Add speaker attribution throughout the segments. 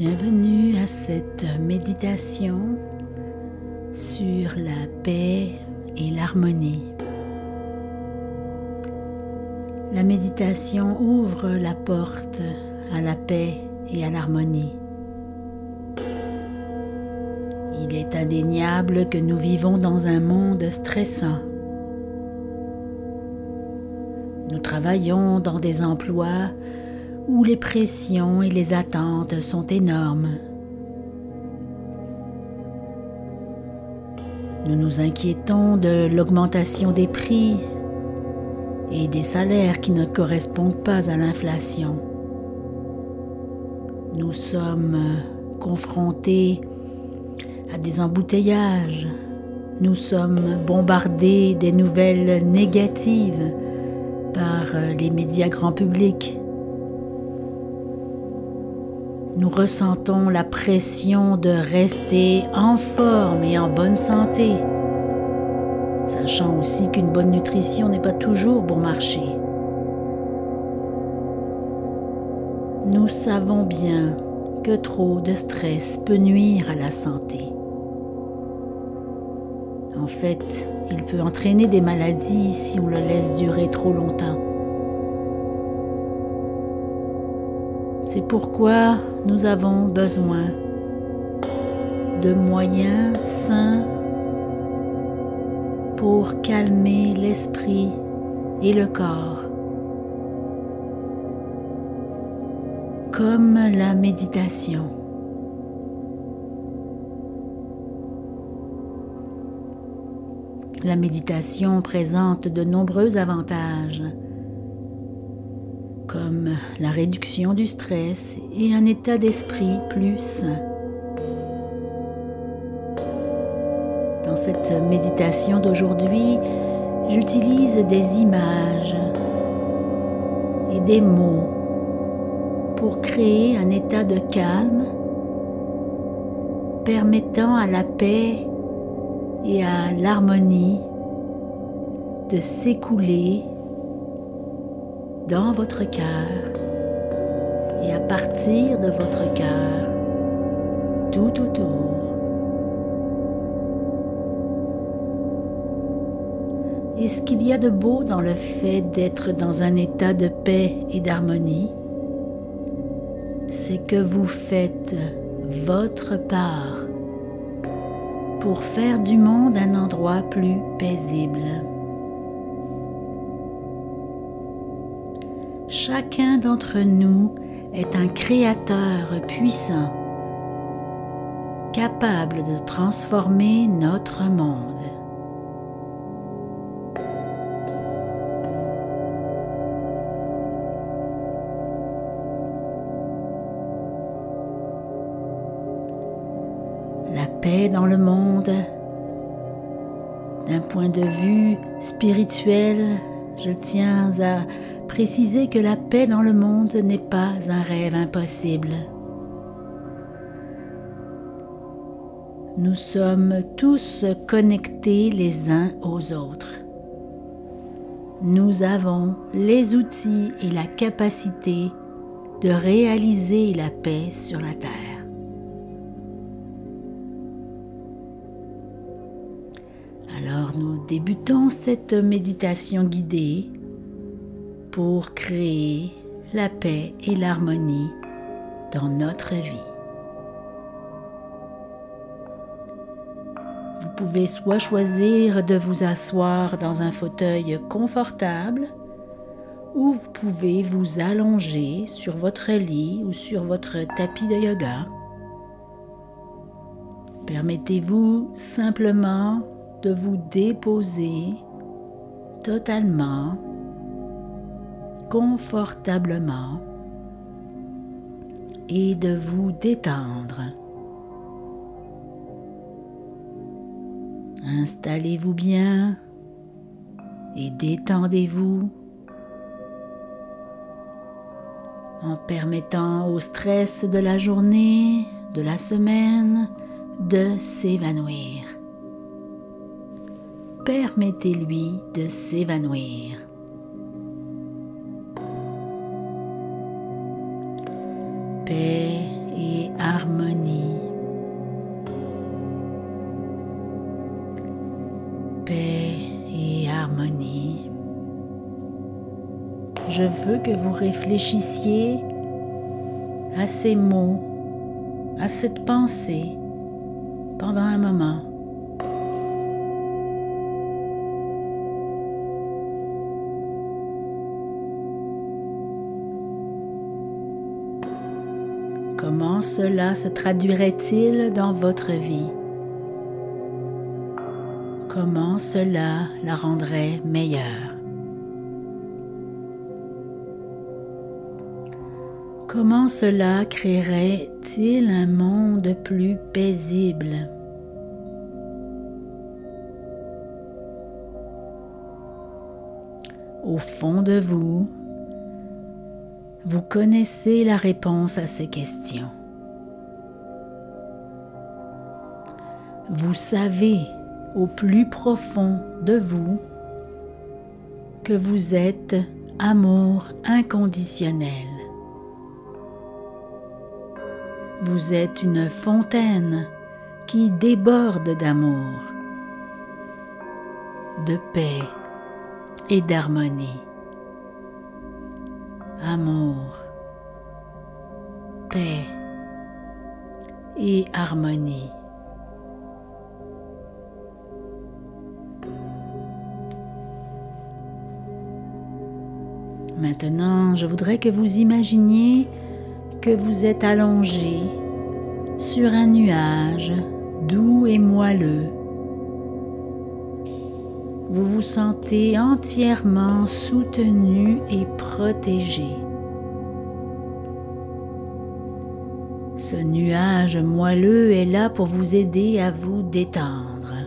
Speaker 1: Bienvenue à cette méditation sur la paix et l'harmonie. La méditation ouvre la porte à la paix et à l'harmonie. Il est indéniable que nous vivons dans un monde stressant. Nous travaillons dans des emplois où les pressions et les attentes sont énormes. Nous nous inquiétons de l'augmentation des prix et des salaires qui ne correspondent pas à l'inflation. Nous sommes confrontés à des embouteillages. Nous sommes bombardés des nouvelles négatives par les médias grand public. Nous ressentons la pression de rester en forme et en bonne santé, sachant aussi qu'une bonne nutrition n'est pas toujours bon marché. Nous savons bien que trop de stress peut nuire à la santé. En fait, il peut entraîner des maladies si on le laisse durer trop longtemps. C'est pourquoi nous avons besoin de moyens sains pour calmer l'esprit et le corps, comme la méditation. La méditation présente de nombreux avantages la réduction du stress et un état d'esprit plus sain. Dans cette méditation d'aujourd'hui, j'utilise des images et des mots pour créer un état de calme permettant à la paix et à l'harmonie de s'écouler dans votre cœur et à partir de votre cœur tout autour. Et ce qu'il y a de beau dans le fait d'être dans un état de paix et d'harmonie, c'est que vous faites votre part pour faire du monde un endroit plus paisible. Chacun d'entre nous est un créateur puissant, capable de transformer notre monde. La paix dans le monde, d'un point de vue spirituel, je tiens à préciser que la paix dans le monde n'est pas un rêve impossible. Nous sommes tous connectés les uns aux autres. Nous avons les outils et la capacité de réaliser la paix sur la Terre. Nous débutons cette méditation guidée pour créer la paix et l'harmonie dans notre vie. Vous pouvez soit choisir de vous asseoir dans un fauteuil confortable ou vous pouvez vous allonger sur votre lit ou sur votre tapis de yoga. Permettez-vous simplement de vous déposer totalement, confortablement et de vous détendre. Installez-vous bien et détendez-vous en permettant au stress de la journée, de la semaine, de s'évanouir permettez-lui de s'évanouir. Paix et harmonie. Paix et harmonie. Je veux que vous réfléchissiez à ces mots, à cette pensée pendant un moment. Cela se traduirait-il dans votre vie? Comment cela la rendrait meilleure? Comment cela créerait-il un monde plus paisible? Au fond de vous, vous connaissez la réponse à ces questions. Vous savez au plus profond de vous que vous êtes amour inconditionnel. Vous êtes une fontaine qui déborde d'amour, de paix et d'harmonie. Amour, paix et harmonie. Maintenant, je voudrais que vous imaginiez que vous êtes allongé sur un nuage doux et moelleux. Vous vous sentez entièrement soutenu et protégé. Ce nuage moelleux est là pour vous aider à vous détendre.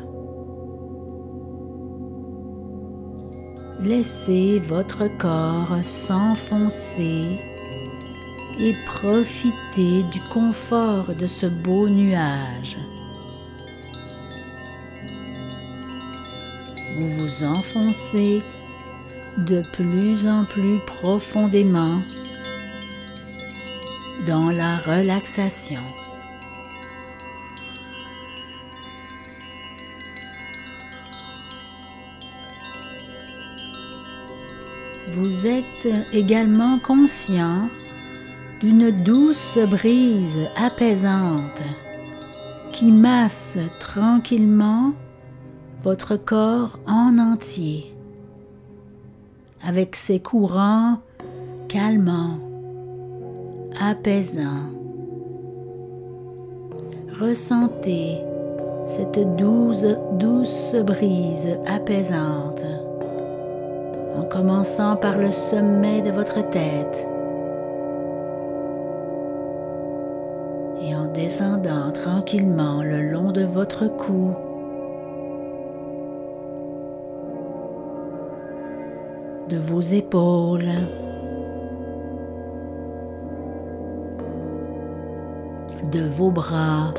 Speaker 1: Laissez votre corps s'enfoncer et profitez du confort de ce beau nuage. Vous vous enfoncez de plus en plus profondément dans la relaxation. Vous êtes également conscient d'une douce brise apaisante qui masse tranquillement votre corps en entier avec ses courants calmants, apaisants. Ressentez cette douce, douce brise apaisante commençant par le sommet de votre tête. Et en descendant tranquillement le long de votre cou. de vos épaules, de vos bras,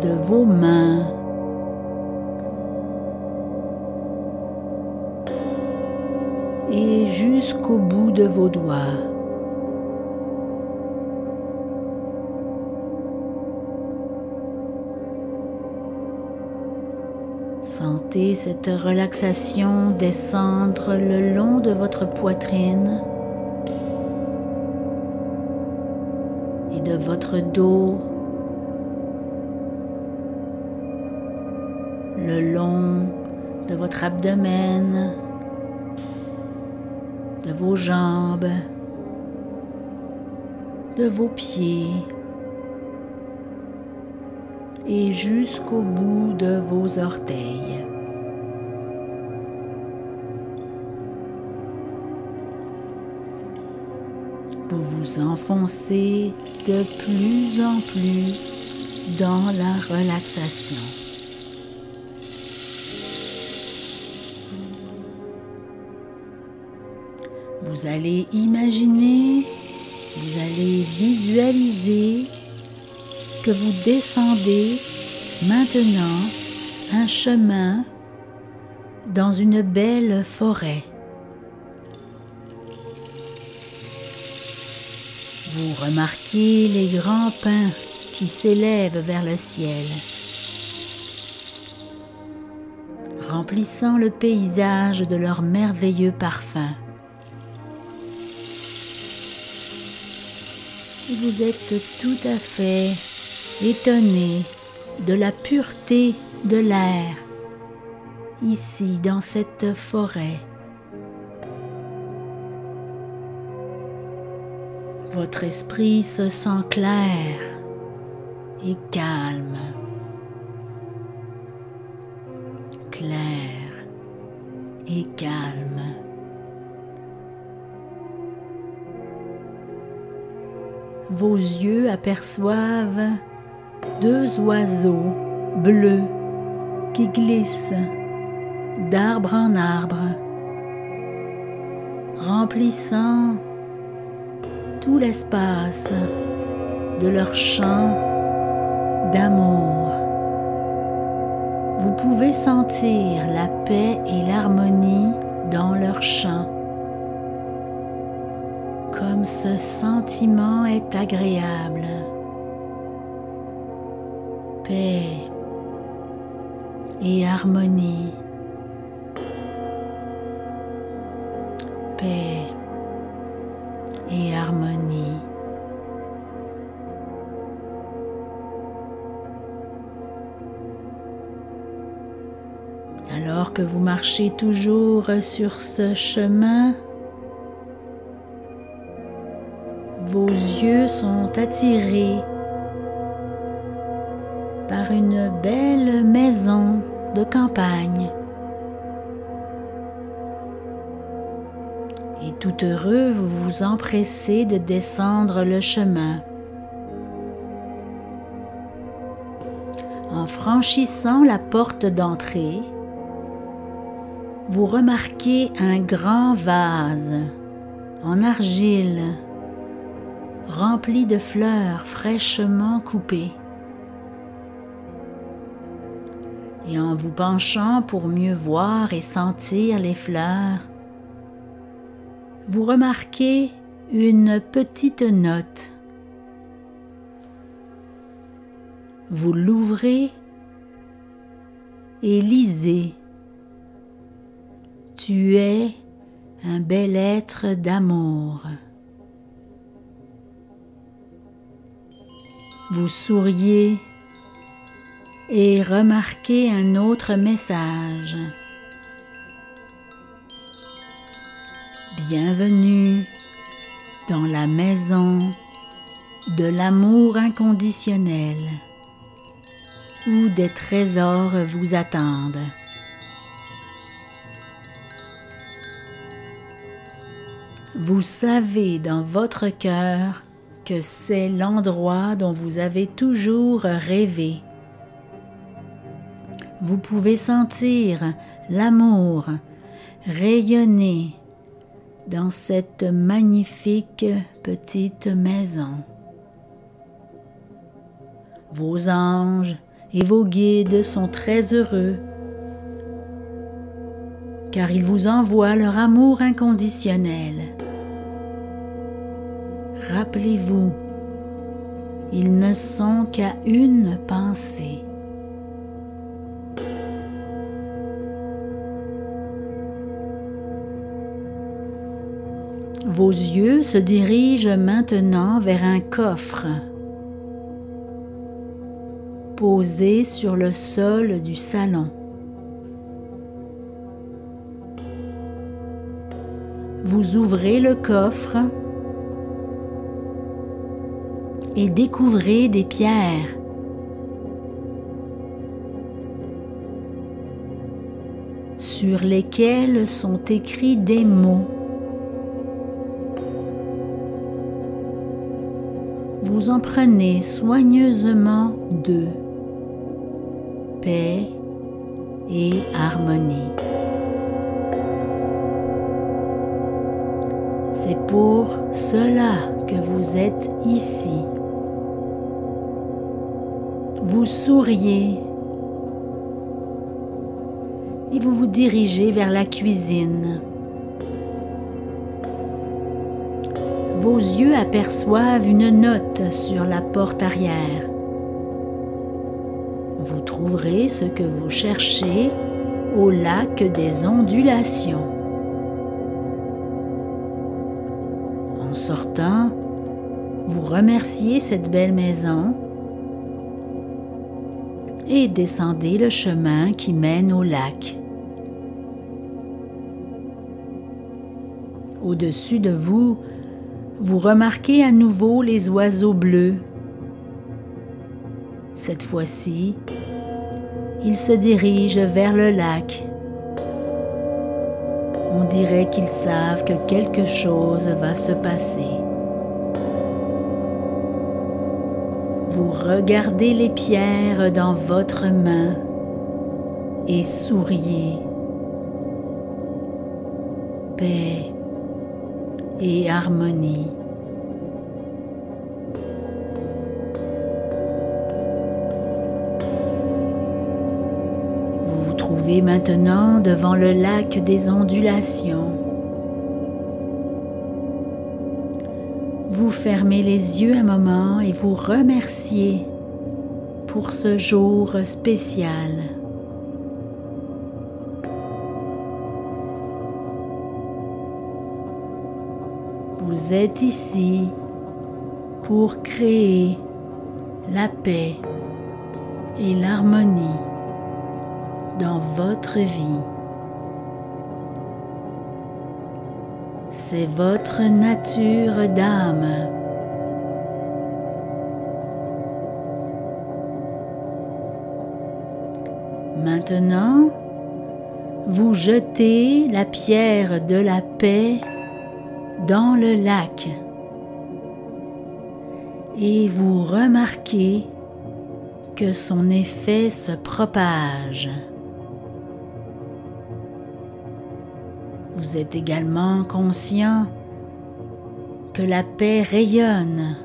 Speaker 1: de vos mains, jusqu'au bout de vos doigts. Sentez cette relaxation descendre le long de votre poitrine et de votre dos, le long de votre abdomen, de vos jambes, de vos pieds et jusqu'au bout de vos orteils. Vous vous enfoncez de plus en plus dans la relaxation. Vous allez imaginer, vous allez visualiser que vous descendez maintenant un chemin dans une belle forêt. Vous remarquez les grands pins qui s'élèvent vers le ciel, remplissant le paysage de leur merveilleux parfum. Vous êtes tout à fait étonné de la pureté de l'air ici dans cette forêt. Votre esprit se sent clair et calme. Clair et calme. Vos yeux aperçoivent deux oiseaux bleus qui glissent d'arbre en arbre, remplissant tout l'espace de leur champ d'amour. Vous pouvez sentir la paix et l'harmonie dans leur chant. Ce sentiment est agréable. Paix et harmonie. Paix et harmonie. Alors que vous marchez toujours sur ce chemin, sont attirés par une belle maison de campagne. Et tout heureux, vous vous empressez de descendre le chemin. En franchissant la porte d'entrée, vous remarquez un grand vase en argile rempli de fleurs fraîchement coupées. Et en vous penchant pour mieux voir et sentir les fleurs, vous remarquez une petite note. Vous l'ouvrez et lisez. Tu es un bel être d'amour. Vous souriez et remarquez un autre message. Bienvenue dans la maison de l'amour inconditionnel où des trésors vous attendent. Vous savez dans votre cœur c'est l'endroit dont vous avez toujours rêvé. Vous pouvez sentir l'amour rayonner dans cette magnifique petite maison. Vos anges et vos guides sont très heureux car ils vous envoient leur amour inconditionnel. Rappelez-vous, ils ne sont qu'à une pensée. Vos yeux se dirigent maintenant vers un coffre posé sur le sol du salon. Vous ouvrez le coffre et découvrez des pierres. sur lesquelles sont écrits des mots. Vous en prenez soigneusement deux. Paix et harmonie. C'est pour cela que vous êtes ici. Vous souriez et vous vous dirigez vers la cuisine. Vos yeux aperçoivent une note sur la porte arrière. vous trouverez ce que vous cherchez au lac des ondulations. En sortant, vous remerciez cette belle maison et descendez le chemin qui mène au lac. Au-dessus de vous, vous remarquez à nouveau les oiseaux bleus. Cette fois-ci, ils se dirigent vers le lac. On dirait qu'ils savent que quelque chose va se passer. Vous regardez les pierres dans votre main et souriez. Paix et harmonie. Vous vous trouvez maintenant devant le lac des ondulations. Vous fermez les yeux un moment et vous remerciez pour ce jour spécial. Vous êtes ici pour créer la paix et l'harmonie dans votre vie. C'est votre nature d'âme. Maintenant, vous jetez la pierre de la paix dans le lac et vous remarquez que son effet se propage. Vous êtes également conscient que la paix rayonne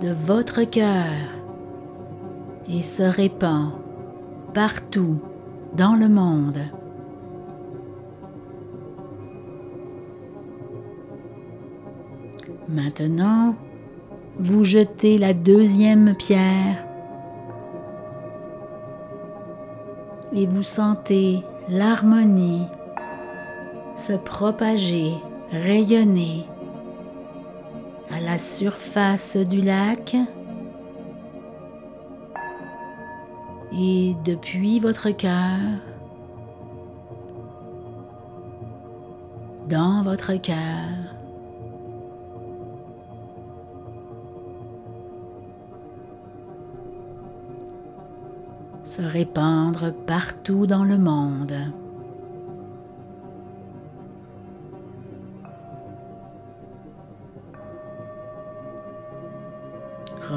Speaker 1: de votre cœur et se répand partout dans le monde. Maintenant, vous jetez la deuxième pierre et vous sentez l'harmonie se propager, rayonner à la surface du lac et depuis votre cœur dans votre cœur. se répandre partout dans le monde.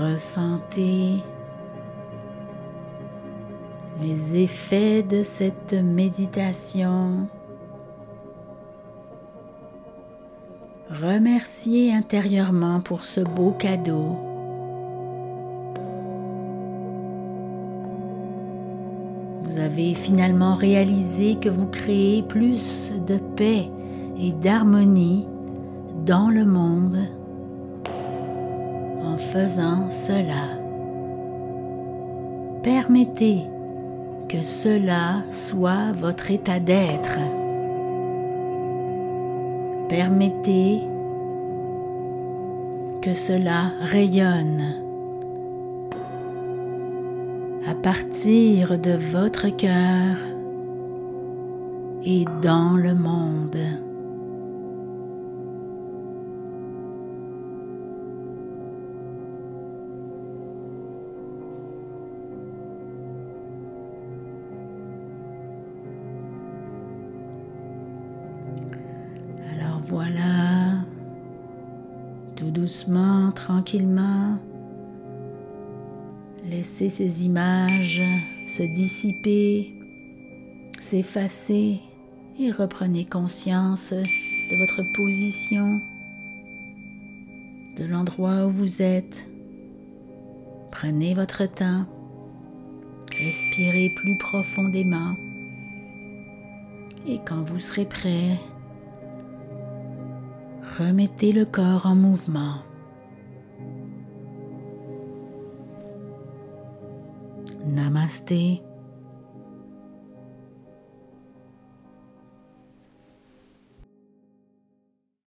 Speaker 1: Ressentez les effets de cette méditation. Remerciez intérieurement pour ce beau cadeau. Vous avez finalement réalisé que vous créez plus de paix et d'harmonie dans le monde en faisant cela. Permettez que cela soit votre état d'être. Permettez que cela rayonne à partir de votre cœur et dans le monde. Tranquillement, laissez ces images se dissiper, s'effacer et reprenez conscience de votre position, de l'endroit où vous êtes. Prenez votre temps, respirez plus profondément et quand vous serez prêt, remettez le corps en mouvement. Namaste.